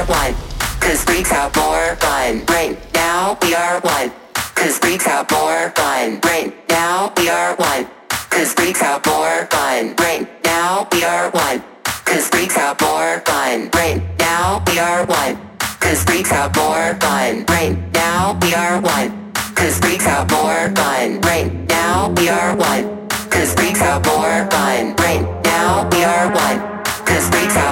are one. Cause freaks have more fun. Right now we are one. Cause freaks have more fun. Right now we are one. Cause freaks have more fun. Right now we are one. Cause freaks have more fun. Right now we are one. Cause freaks have more fun. Right now we are one. Cause freaks have more fun. Right now we are one. Cause freaks have more fun. Right now we are one. Cause freaks out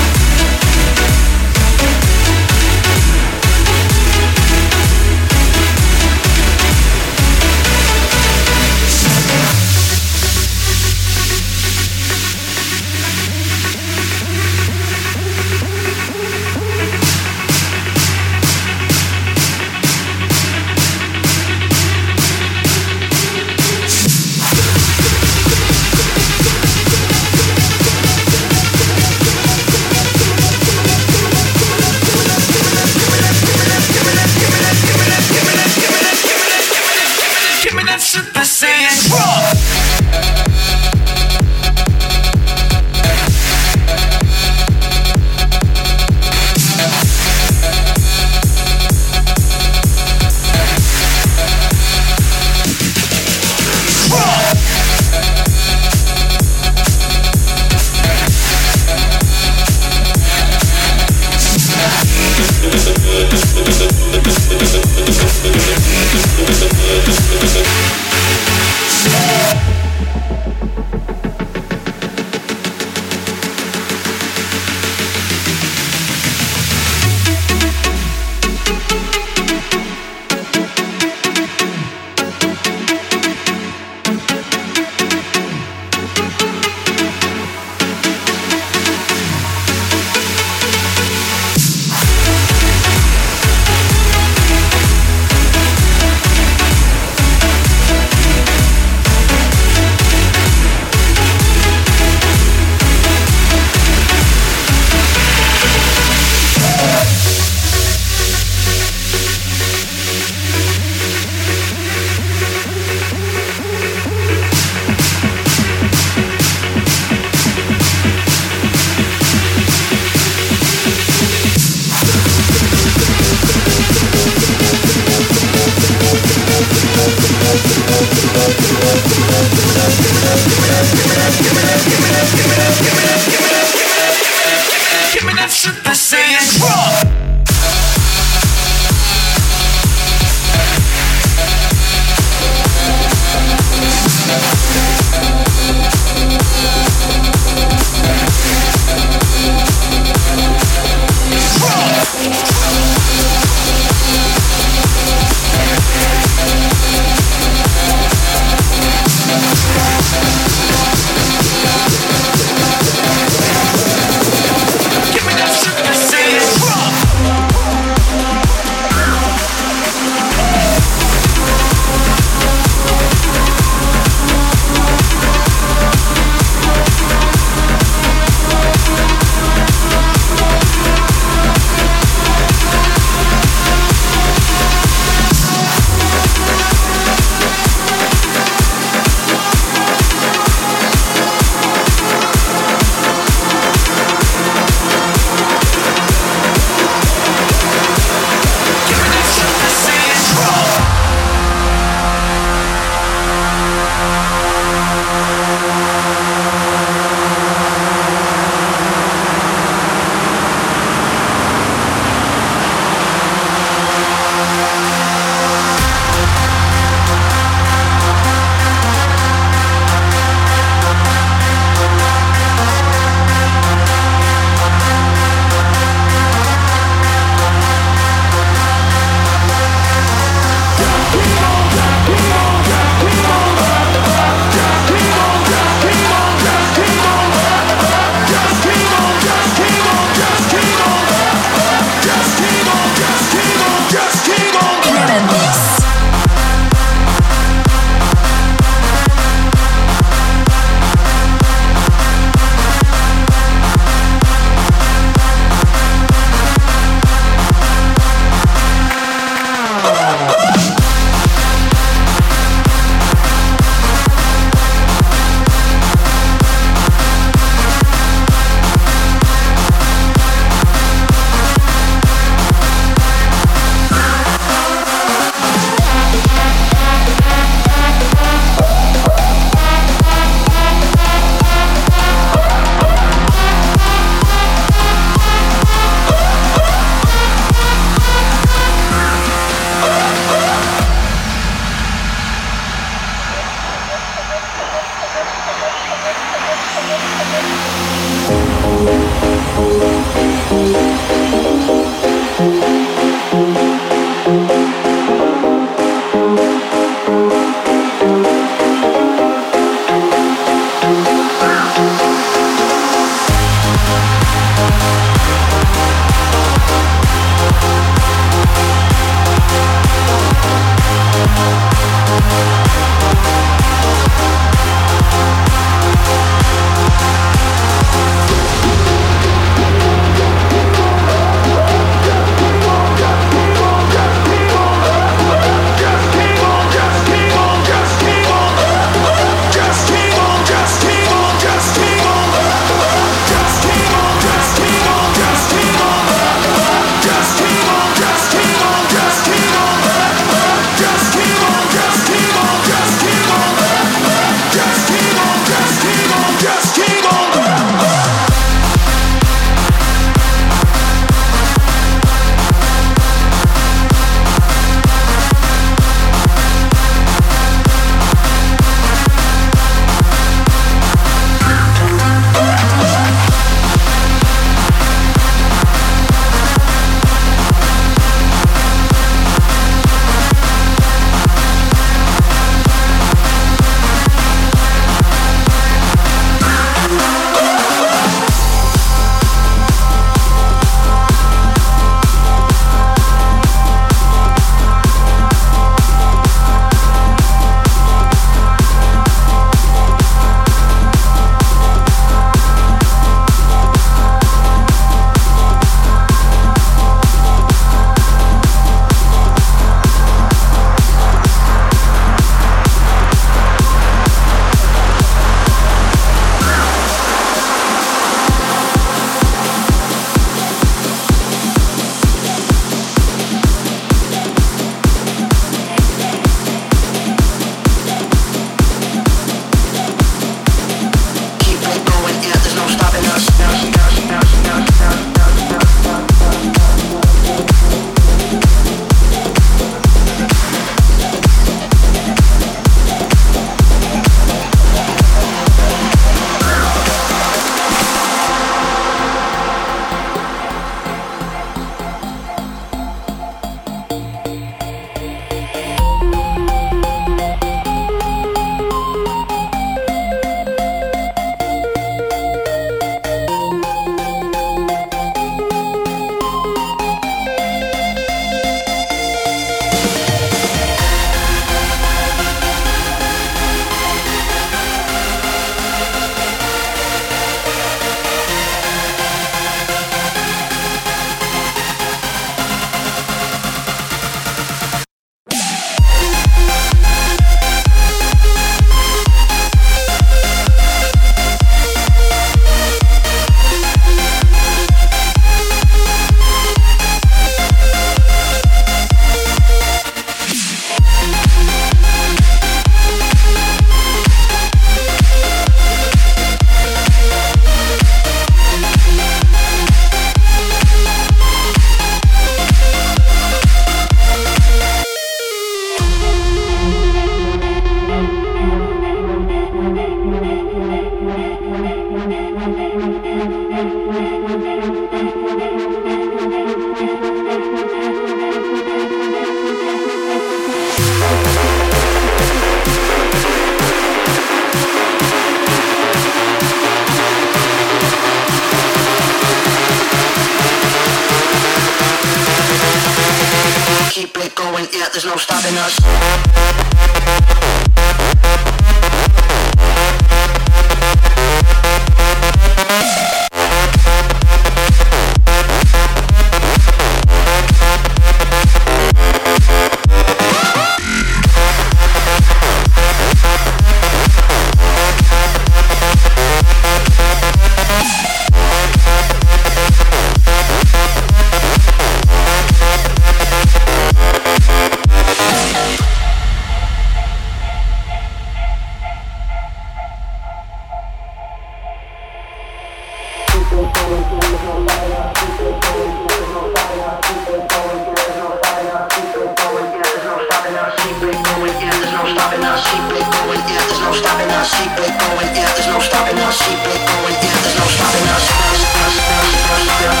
going in, there's no stopping us. Keep it going in, there's no stopping us. Keep it going in, there's no stopping us. Keep it going in, there's no stopping us. There's no stopping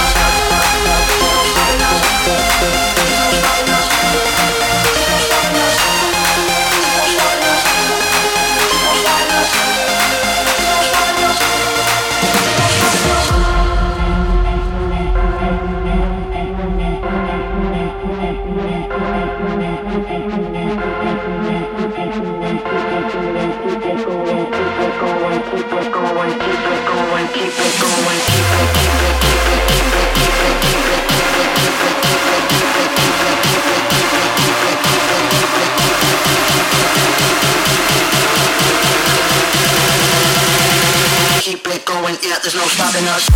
us. Keep it going, yeah, there's no stopping us.